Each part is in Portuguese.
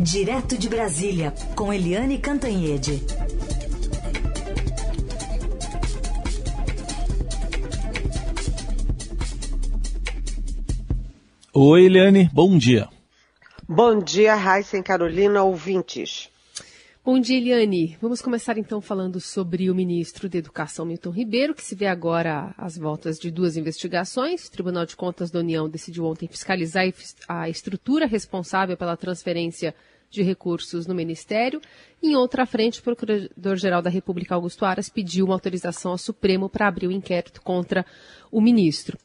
Direto de Brasília, com Eliane Cantanhede. Oi, Eliane, bom dia. Bom dia, Raíssa e Carolina, ouvintes. Bom dia, Eliane. Vamos começar então falando sobre o ministro da Educação, Milton Ribeiro, que se vê agora às voltas de duas investigações. O Tribunal de Contas da União decidiu ontem fiscalizar a estrutura responsável pela transferência de recursos no Ministério. Em outra frente, o Procurador-Geral da República, Augusto Aras, pediu uma autorização ao Supremo para abrir o um inquérito contra o ministro.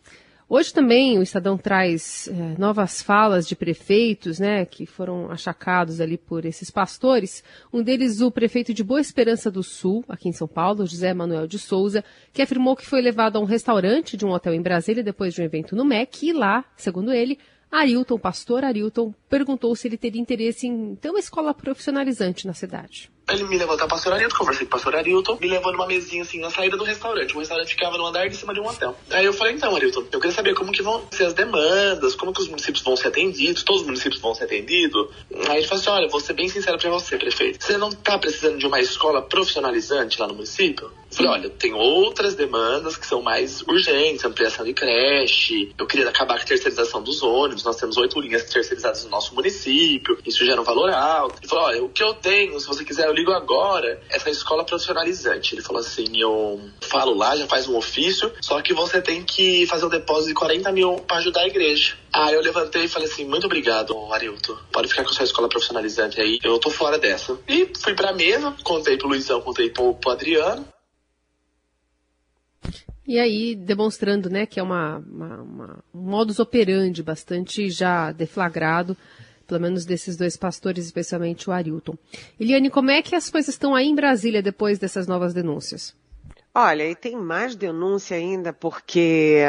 Hoje também o Estadão traz é, novas falas de prefeitos, né, que foram achacados ali por esses pastores. Um deles, o prefeito de Boa Esperança do Sul, aqui em São Paulo, José Manuel de Souza, que afirmou que foi levado a um restaurante de um hotel em Brasília depois de um evento no MEC e lá, segundo ele, Arilton, pastor Arilton, perguntou se ele teria interesse em ter uma escola profissionalizante na cidade. Ele me levou até o pastor Arilton, conversei com o pastor Arilton, me levou numa mesinha assim na saída do restaurante. O restaurante ficava no andar de cima de um hotel. Aí eu falei, então, Arilton, eu queria saber como que vão ser as demandas, como que os municípios vão ser atendidos, todos os municípios vão ser atendidos. Aí ele falou assim, olha, vou ser bem sincero pra você, prefeito. Você não tá precisando de uma escola profissionalizante lá no município? Eu falei, olha, tem outras demandas que são mais urgentes, ampliação de creche, eu queria acabar com a terceirização dos ônibus, nós temos oito linhas terceirizadas no nosso município, isso gera um valor alto. Ele falou, olha, o que eu tenho, se você quiser, eu ligo agora, essa escola profissionalizante. Ele falou assim, eu falo lá, já faz um ofício, só que você tem que fazer um depósito de 40 mil para ajudar a igreja. Aí eu levantei e falei assim, muito obrigado, Arilton. Pode ficar com sua escola profissionalizante aí, eu tô fora dessa. E fui pra mesa, contei pro Luizão, contei pro, pro Adriano, e aí, demonstrando né, que é uma, uma, uma, um modus operandi bastante já deflagrado, pelo menos desses dois pastores, especialmente o Arilton. Eliane, como é que as coisas estão aí em Brasília depois dessas novas denúncias? Olha, e tem mais denúncia ainda, porque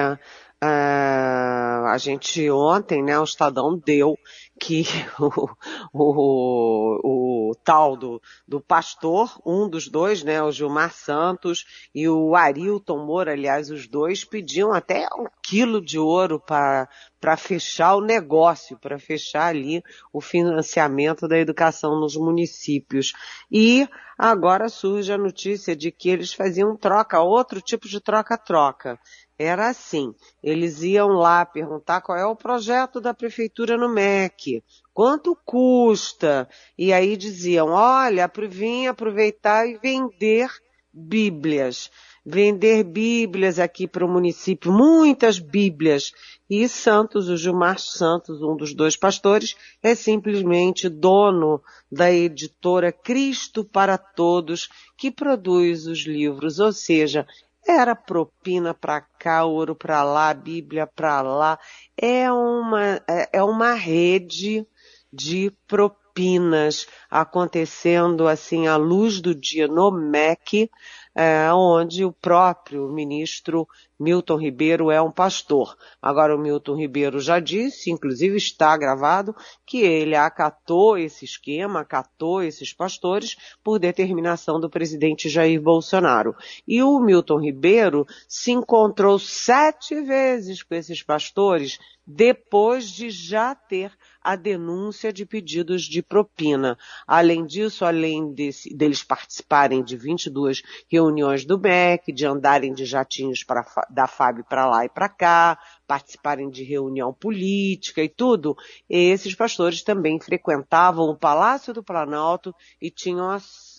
uh, a gente ontem, né, o Estadão deu que o, o, o, tal do, do pastor, um dos dois, né, o Gilmar Santos e o Arilton Moura, aliás, os dois pediam até um quilo de ouro para para fechar o negócio, para fechar ali o financiamento da educação nos municípios. E agora surge a notícia de que eles faziam troca, outro tipo de troca-troca era assim, eles iam lá perguntar qual é o projeto da prefeitura no MEC, quanto custa, e aí diziam, olha, vim aproveitar e vender bíblias, vender bíblias aqui para o município, muitas bíblias, e Santos, o Gilmar Santos, um dos dois pastores, é simplesmente dono da editora Cristo para Todos, que produz os livros, ou seja, era propina para cá, ouro para lá, Bíblia para lá. É uma, é, é uma rede de propinas acontecendo assim à luz do dia no MEC, é, onde o próprio ministro Milton Ribeiro é um pastor. Agora o Milton Ribeiro já disse, inclusive está gravado, que ele acatou esse esquema, acatou esses pastores por determinação do presidente Jair Bolsonaro. E o Milton Ribeiro se encontrou sete vezes com esses pastores depois de já ter a denúncia de pedidos de propina. Além disso, além desse, deles participarem de 22 reuniões do MEC, de andarem de jatinhos para da FAB para lá e para cá, participarem de reunião política e tudo, esses pastores também frequentavam o Palácio do Planalto e tinham acesso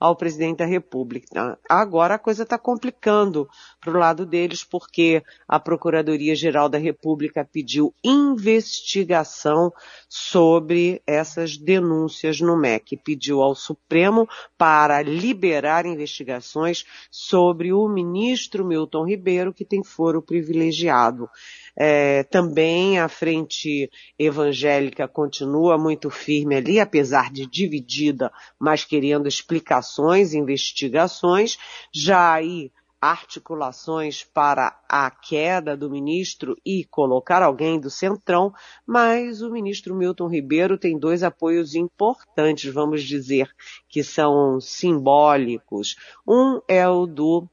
ao presidente da República. Agora a coisa está complicando para o lado deles, porque a Procuradoria-Geral da República pediu investigação sobre essas denúncias no MEC, pediu ao Supremo para liberar investigações sobre o ministro Milton Ribeiro, que tem foro privilegiado. É, também a frente evangélica continua muito firme ali, apesar de dividida, mas querendo explicações, investigações. Já aí articulações para a queda do ministro e colocar alguém do centrão, mas o ministro Milton Ribeiro tem dois apoios importantes, vamos dizer, que são simbólicos. Um é o do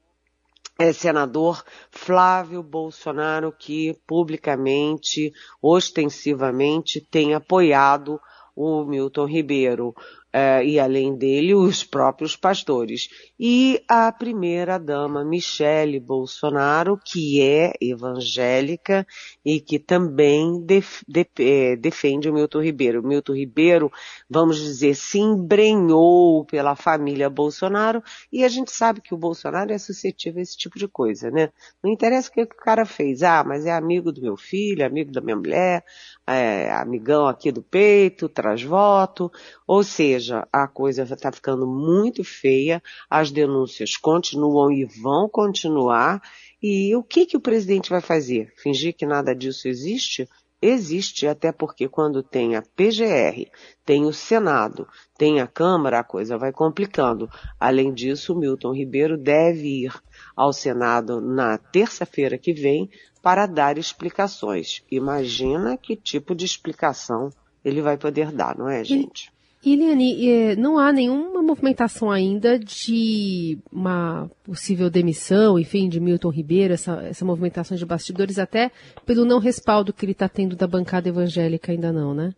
é, senador Flávio Bolsonaro, que publicamente, ostensivamente, tem apoiado o Milton Ribeiro uh, e além dele os próprios pastores. E a primeira dama Michele Bolsonaro, que é evangélica e que também def, de, é, defende o Milton Ribeiro. O Milton Ribeiro, vamos dizer, se embrenhou pela família Bolsonaro e a gente sabe que o Bolsonaro é suscetível a esse tipo de coisa, né? Não interessa o que o cara fez. Ah, mas é amigo do meu filho, amigo da minha mulher, é, amigão aqui do peito, traz voto. Ou seja, a coisa está ficando muito feia, as denúncias continuam e vão continuar. E o que, que o presidente vai fazer? Fingir que nada disso existe? Existe, até porque quando tem a PGR, tem o Senado, tem a Câmara, a coisa vai complicando. Além disso, o Milton Ribeiro deve ir ao Senado na terça-feira que vem para dar explicações. Imagina que tipo de explicação ele vai poder dar, não é, gente? Eliane, é, não há nenhuma movimentação ainda de uma possível demissão, enfim, de Milton Ribeiro, essa, essa movimentação de bastidores, até pelo não respaldo que ele está tendo da bancada evangélica ainda não, né?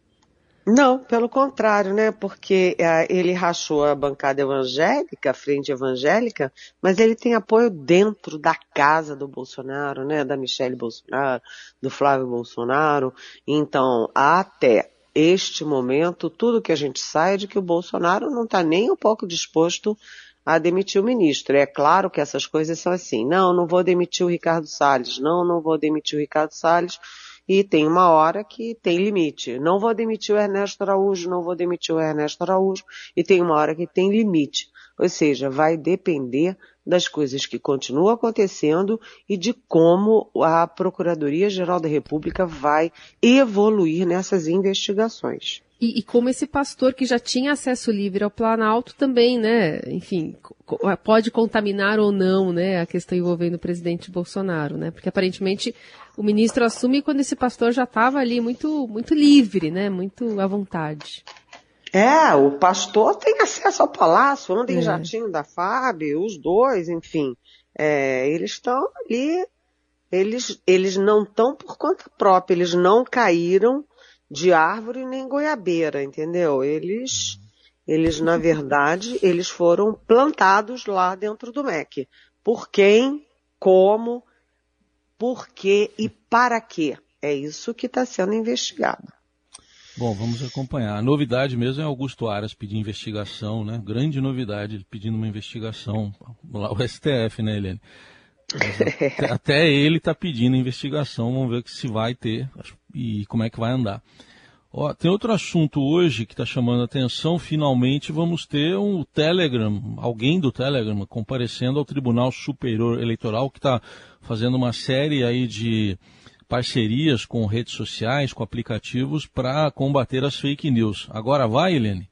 Não, pelo contrário, né? Porque é, ele rachou a bancada evangélica, a frente evangélica, mas ele tem apoio dentro da casa do Bolsonaro, né? Da Michelle Bolsonaro, do Flávio Bolsonaro. Então, até este momento, tudo que a gente sai é de que o Bolsonaro não está nem um pouco disposto a demitir o ministro. É claro que essas coisas são assim. Não, não vou demitir o Ricardo Salles. Não, não vou demitir o Ricardo Salles. E tem uma hora que tem limite. Não vou demitir o Ernesto Araújo, não vou demitir o Ernesto Araújo. E tem uma hora que tem limite. Ou seja, vai depender das coisas que continuam acontecendo e de como a Procuradoria-Geral da República vai evoluir nessas investigações. E, e, como esse pastor que já tinha acesso livre ao Planalto também, né, enfim, pode contaminar ou não, né, a questão envolvendo o presidente Bolsonaro, né, porque aparentemente o ministro assume quando esse pastor já estava ali muito, muito livre, né, muito à vontade. É, o pastor tem acesso ao palácio, anda em é. jatinho da FAB, os dois, enfim. É, eles estão ali, eles, eles não estão por conta própria, eles não caíram de árvore nem goiabeira, entendeu? Eles, eles na verdade, eles foram plantados lá dentro do MEC. Por quem, como, por quê e para quê? É isso que está sendo investigado. Bom, vamos acompanhar. A novidade mesmo é Augusto Aras pedir investigação, né? Grande novidade, pedindo uma investigação. Lá o STF, né, Helene? Até, até, ele está pedindo investigação, vamos ver se vai ter e como é que vai andar. Ó, tem outro assunto hoje que está chamando a atenção. Finalmente vamos ter um Telegram, alguém do Telegram comparecendo ao Tribunal Superior Eleitoral que está fazendo uma série aí de parcerias com redes sociais, com aplicativos para combater as fake news. Agora vai, Helene?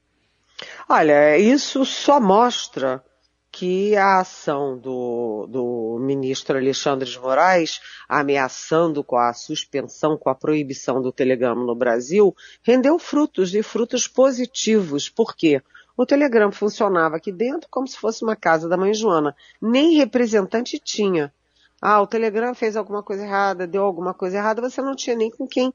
Olha, isso só mostra que a ação do, do ministro Alexandre de Moraes, ameaçando com a suspensão, com a proibição do Telegram no Brasil, rendeu frutos e frutos positivos. Por quê? O Telegram funcionava aqui dentro como se fosse uma casa da mãe Joana. Nem representante tinha. Ah, o Telegram fez alguma coisa errada, deu alguma coisa errada, você não tinha nem com quem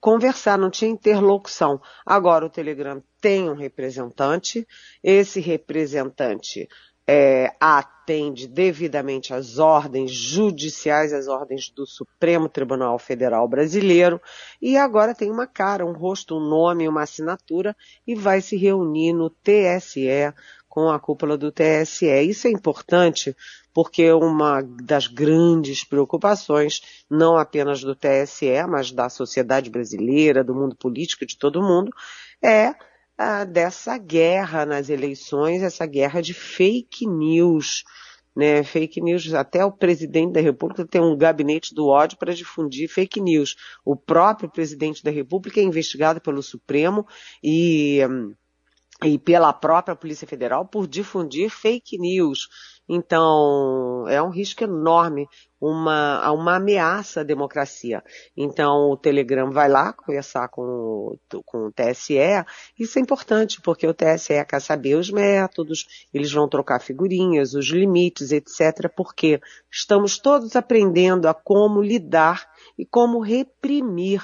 conversar, não tinha interlocução. Agora o Telegram tem um representante, esse representante é, atende devidamente às ordens judiciais, às ordens do Supremo Tribunal Federal Brasileiro, e agora tem uma cara, um rosto, um nome, uma assinatura, e vai se reunir no TSE com a cúpula do TSE. Isso é importante porque uma das grandes preocupações, não apenas do TSE, mas da sociedade brasileira, do mundo político, de todo mundo, é ah, dessa guerra nas eleições, essa guerra de fake news. Né, fake news, até o presidente da República tem um gabinete do ódio para difundir fake news. O próprio presidente da República é investigado pelo Supremo e hum, e pela própria Polícia Federal por difundir fake news. Então, é um risco enorme, uma, uma ameaça à democracia. Então, o Telegram vai lá conversar com com o TSE. Isso é importante, porque o TSE quer saber os métodos, eles vão trocar figurinhas, os limites, etc., porque estamos todos aprendendo a como lidar e como reprimir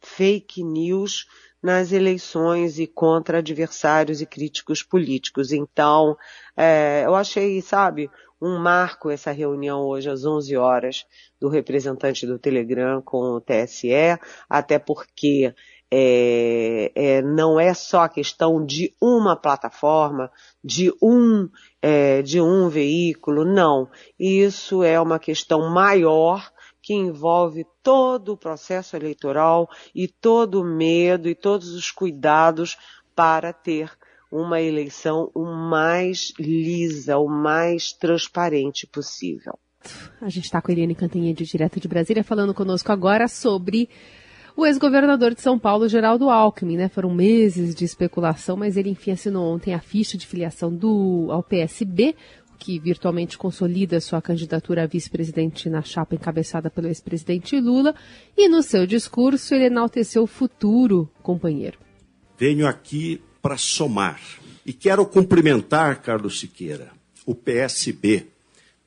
fake news nas eleições e contra adversários e críticos políticos. Então, é, eu achei, sabe, um marco essa reunião hoje às 11 horas do representante do Telegram com o TSE, até porque é, é, não é só a questão de uma plataforma, de um, é, de um veículo, não. Isso é uma questão maior que envolve todo o processo eleitoral e todo o medo e todos os cuidados para ter uma eleição o mais lisa, o mais transparente possível. A gente está com a Eliane Cantanhede, direto de Brasília, falando conosco agora sobre o ex-governador de São Paulo, Geraldo Alckmin, né? Foram meses de especulação, mas ele enfim assinou ontem a ficha de filiação do, ao PSB, que virtualmente consolida sua candidatura a vice-presidente na chapa encabeçada pelo ex-presidente Lula, e no seu discurso ele enalteceu o futuro companheiro. Venho aqui para somar e quero cumprimentar, Carlos Siqueira, o PSB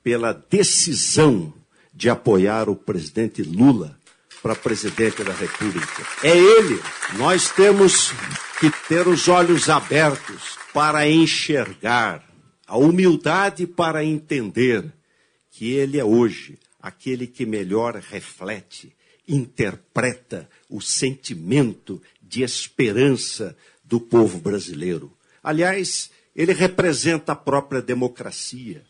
pela decisão de apoiar o presidente Lula para presidente da República. É ele. Nós temos que ter os olhos abertos para enxergar, a humildade para entender que ele é hoje aquele que melhor reflete, interpreta o sentimento de esperança do povo brasileiro. Aliás, ele representa a própria democracia.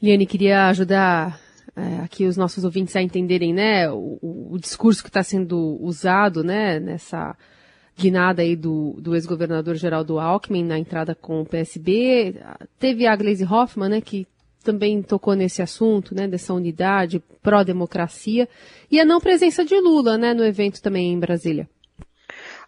Liane, queria ajudar é, aqui os nossos ouvintes a entenderem, né, o, o discurso que está sendo usado, né, nessa guinada aí do, do ex-governador Geraldo Alckmin na entrada com o PSB. Teve a Gleisi Hoffmann, né, que também tocou nesse assunto, né, dessa unidade pró-democracia, e a não presença de Lula, né, no evento também em Brasília.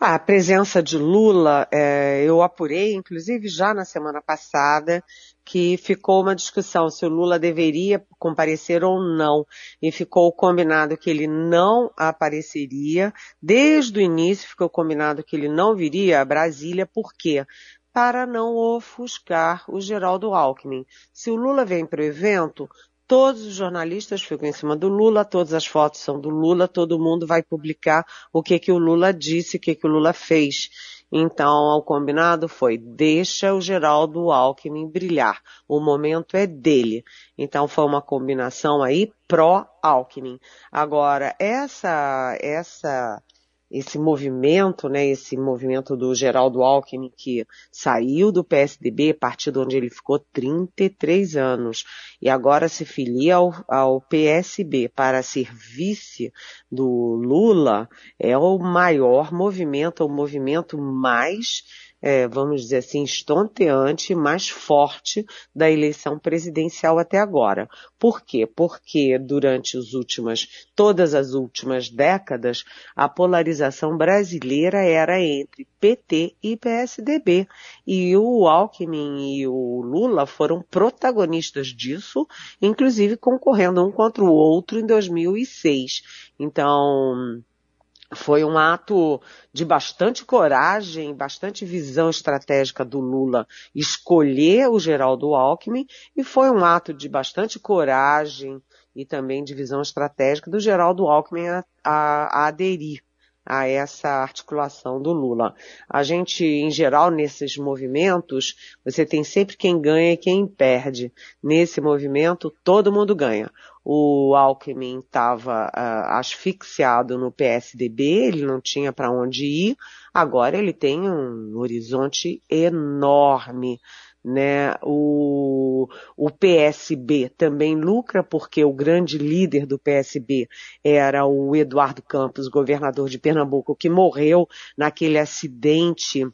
A presença de Lula, é, eu apurei, inclusive já na semana passada, que ficou uma discussão se o Lula deveria comparecer ou não. E ficou combinado que ele não apareceria. Desde o início ficou combinado que ele não viria a Brasília. Por quê? Para não ofuscar o Geraldo Alckmin. Se o Lula vem para o evento, todos os jornalistas ficam em cima do Lula, todas as fotos são do Lula, todo mundo vai publicar o que que o Lula disse, o que que o Lula fez. Então, o combinado foi, deixa o Geraldo Alckmin brilhar. O momento é dele. Então, foi uma combinação aí pró-Alckmin. Agora, essa, essa esse movimento, né, esse movimento do Geraldo Alckmin que saiu do PSDB, partido onde ele ficou 33 anos, e agora se filia ao, ao PSB para ser vice do Lula, é o maior movimento, é o movimento mais é, vamos dizer assim, estonteante, mais forte da eleição presidencial até agora. Por quê? Porque durante os últimas, todas as últimas décadas, a polarização brasileira era entre PT e PSDB. E o Alckmin e o Lula foram protagonistas disso, inclusive concorrendo um contra o outro em 2006. Então, foi um ato de bastante coragem, bastante visão estratégica do Lula escolher o Geraldo Alckmin e foi um ato de bastante coragem e também de visão estratégica do Geraldo Alckmin a, a, a aderir a essa articulação do Lula. A gente, em geral, nesses movimentos, você tem sempre quem ganha e quem perde. Nesse movimento, todo mundo ganha o Alckmin estava uh, asfixiado no PSDB, ele não tinha para onde ir, agora ele tem um horizonte enorme. Né? O, o PSB também lucra porque o grande líder do PSB era o Eduardo Campos, governador de Pernambuco, que morreu naquele acidente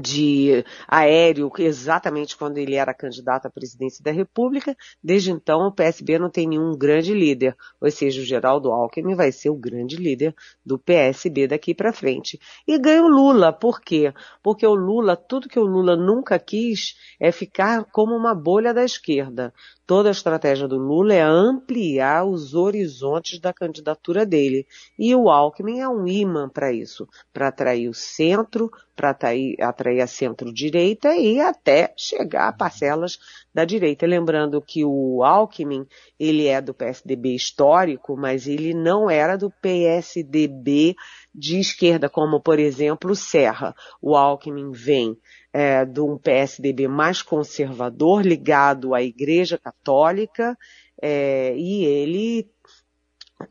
de aéreo exatamente quando ele era candidato à presidência da República. Desde então, o PSB não tem nenhum grande líder, ou seja, o Geraldo Alckmin vai ser o grande líder do PSB daqui para frente. E ganha o Lula, por quê? Porque o Lula, tudo que o Lula nunca quis é ficar como uma bolha da esquerda. Toda a estratégia do Lula é ampliar os horizontes da candidatura dele. E o Alckmin é um imã para isso, para atrair o centro, para atrair, atrair a centro-direita e até chegar a parcelas da direita. Lembrando que o Alckmin, ele é do PSDB histórico, mas ele não era do PSDB de esquerda, como por exemplo Serra. O Alckmin vem é, de um PSDB mais conservador, ligado à Igreja Católica, é, e ele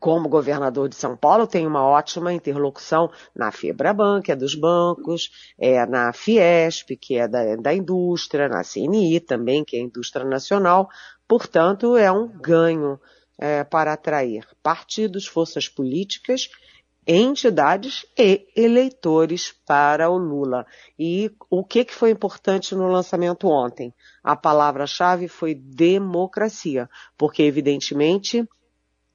como governador de São Paulo, tem uma ótima interlocução na Febraban, que é dos bancos, é, na Fiesp, que é da, da indústria, na CNI também, que é a indústria nacional. Portanto, é um ganho é, para atrair partidos, forças políticas, entidades e eleitores para o Lula. E o que, que foi importante no lançamento ontem? A palavra-chave foi democracia, porque evidentemente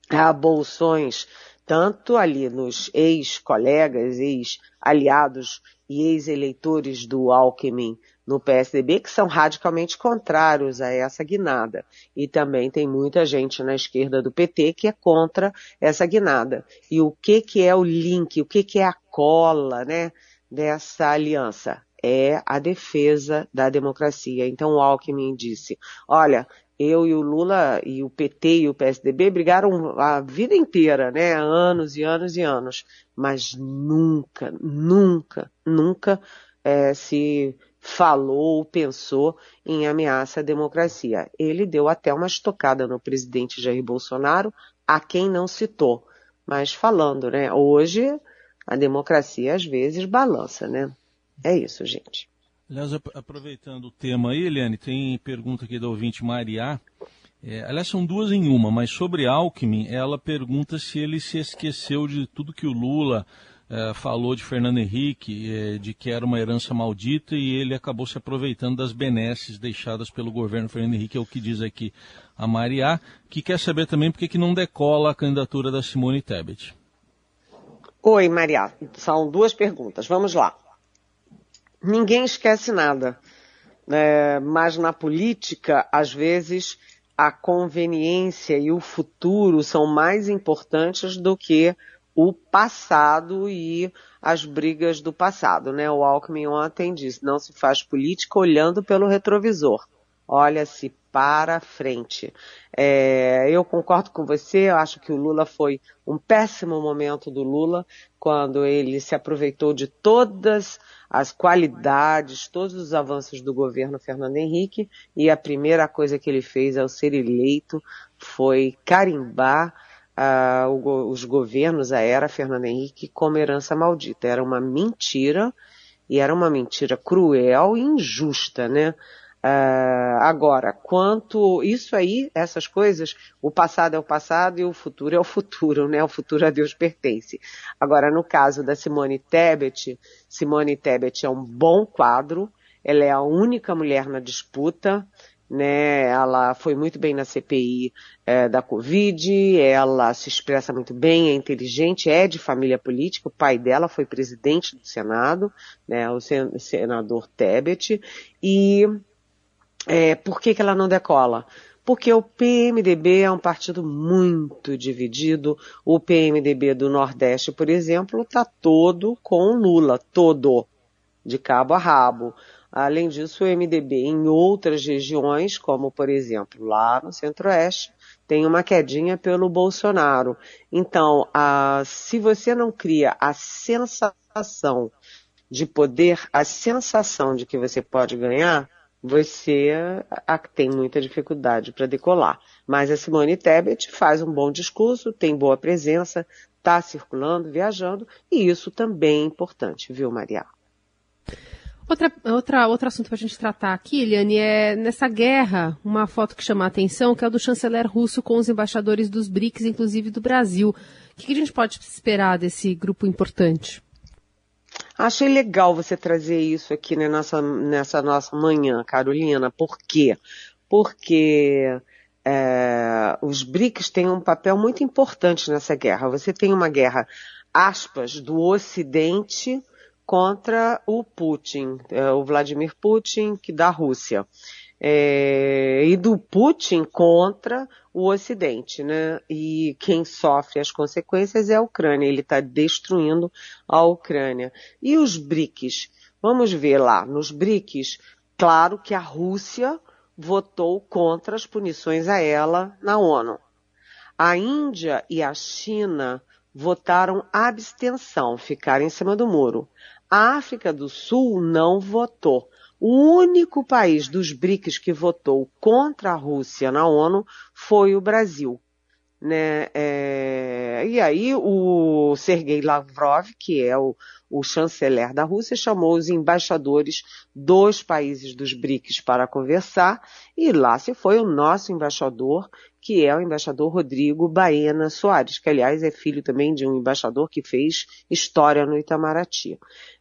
há bolsões tanto ali nos ex-colegas, ex-aliados e ex-eleitores do Alckmin no PSDB que são radicalmente contrários a essa guinada. E também tem muita gente na esquerda do PT que é contra essa guinada. E o que que é o link, o que que é a cola, né, dessa aliança? É a defesa da democracia. Então o Alckmin disse, olha, eu e o Lula e o PT e o PSDB brigaram a vida inteira, né? Anos e anos e anos. Mas nunca, nunca, nunca é, se falou ou pensou em ameaça à democracia. Ele deu até uma estocada no presidente Jair Bolsonaro, a quem não citou. Mas falando, né? Hoje a democracia às vezes balança, né? É isso, gente. Aliás, aproveitando o tema aí, Eliane, tem pergunta aqui da ouvinte Maria. É, aliás, são duas em uma, mas sobre Alckmin, ela pergunta se ele se esqueceu de tudo que o Lula é, falou de Fernando Henrique, é, de que era uma herança maldita, e ele acabou se aproveitando das benesses deixadas pelo governo Fernando Henrique, é o que diz aqui a Maria, que quer saber também por que não decola a candidatura da Simone Tebet. Oi, Maria. São duas perguntas. Vamos lá ninguém esquece nada. É, mas na política, às vezes, a conveniência e o futuro são mais importantes do que o passado e as brigas do passado, né? O Alckmin ontem disse, não se faz política olhando pelo retrovisor. Olha-se para frente. É, eu concordo com você, eu acho que o Lula foi um péssimo momento do Lula, quando ele se aproveitou de todas as qualidades, todos os avanços do governo Fernando Henrique, e a primeira coisa que ele fez ao ser eleito foi carimbar uh, os governos, a era Fernando Henrique, como herança maldita. Era uma mentira, e era uma mentira cruel e injusta, né? Uh, agora, quanto isso aí, essas coisas, o passado é o passado e o futuro é o futuro, né? O futuro a Deus pertence. Agora, no caso da Simone Tebet, Simone Tebet é um bom quadro, ela é a única mulher na disputa, né? Ela foi muito bem na CPI é, da Covid, ela se expressa muito bem, é inteligente, é de família política, o pai dela foi presidente do Senado, né? O senador Tebet, e é, por que, que ela não decola? Porque o PMDB é um partido muito dividido. O PMDB do Nordeste, por exemplo, está todo com Lula, todo, de cabo a rabo. Além disso, o MDB em outras regiões, como por exemplo lá no Centro-Oeste, tem uma quedinha pelo Bolsonaro. Então, a, se você não cria a sensação de poder, a sensação de que você pode ganhar, você a, tem muita dificuldade para decolar. Mas a Simone Tebet faz um bom discurso, tem boa presença, está circulando, viajando, e isso também é importante, viu, Maria? Outra, outra, outro assunto para a gente tratar aqui, Eliane, é nessa guerra, uma foto que chama a atenção, que é o do chanceler russo com os embaixadores dos BRICS, inclusive do Brasil. O que, que a gente pode esperar desse grupo importante? Achei legal você trazer isso aqui né, nessa, nossa manhã, Carolina. Por quê? Porque é, os BRICS têm um papel muito importante nessa guerra. Você tem uma guerra, aspas, do Ocidente contra o Putin, é, o Vladimir Putin, que da Rússia é, e do Putin contra o Ocidente, né? E quem sofre as consequências é a Ucrânia. Ele está destruindo a Ucrânia. E os BRICS? Vamos ver lá. Nos BRICS, claro que a Rússia votou contra as punições a ela na ONU. A Índia e a China votaram abstenção, ficaram em cima do muro. A África do Sul não votou. O único país dos BRICS que votou contra a Rússia na ONU foi o Brasil. Né? É... E aí o Sergei Lavrov, que é o, o chanceler da Rússia, chamou os embaixadores dos países dos BRICS para conversar, e lá se foi o nosso embaixador, que é o embaixador Rodrigo Baena Soares, que aliás é filho também de um embaixador que fez história no Itamaraty.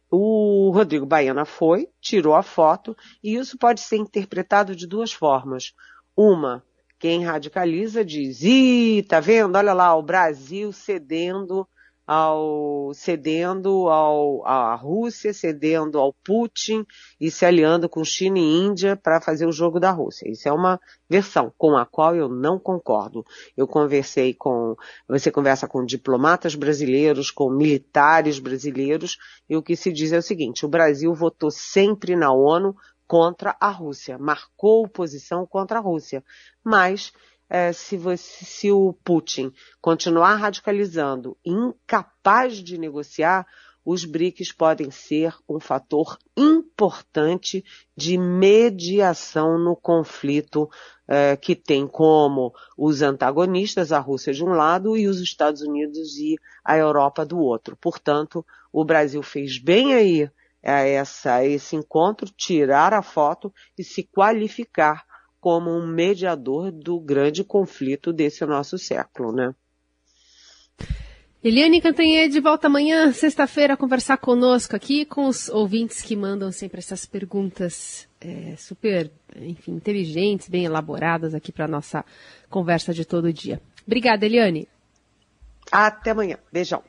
O Rodrigo Baena foi, tirou a foto, e isso pode ser interpretado de duas formas. Uma, quem radicaliza diz, ih, tá vendo? Olha lá, o Brasil cedendo ao cedendo ao, à Rússia, cedendo ao Putin e se aliando com China e Índia para fazer o jogo da Rússia. Isso é uma versão com a qual eu não concordo. Eu conversei com, você conversa com diplomatas brasileiros, com militares brasileiros, e o que se diz é o seguinte, o Brasil votou sempre na ONU contra a Rússia, marcou posição contra a Rússia, mas é, se, você, se o Putin continuar radicalizando, incapaz de negociar, os BRICS podem ser um fator importante de mediação no conflito é, que tem como os antagonistas a Rússia de um lado e os Estados Unidos e a Europa do outro. Portanto, o Brasil fez bem aí a essa, a esse encontro, tirar a foto e se qualificar como um mediador do grande conflito desse nosso século, né? Eliane Cantanhede volta amanhã, sexta-feira, a conversar conosco aqui com os ouvintes que mandam sempre essas perguntas é, super, enfim, inteligentes, bem elaboradas aqui para nossa conversa de todo dia. Obrigada, Eliane. Até amanhã. Beijão.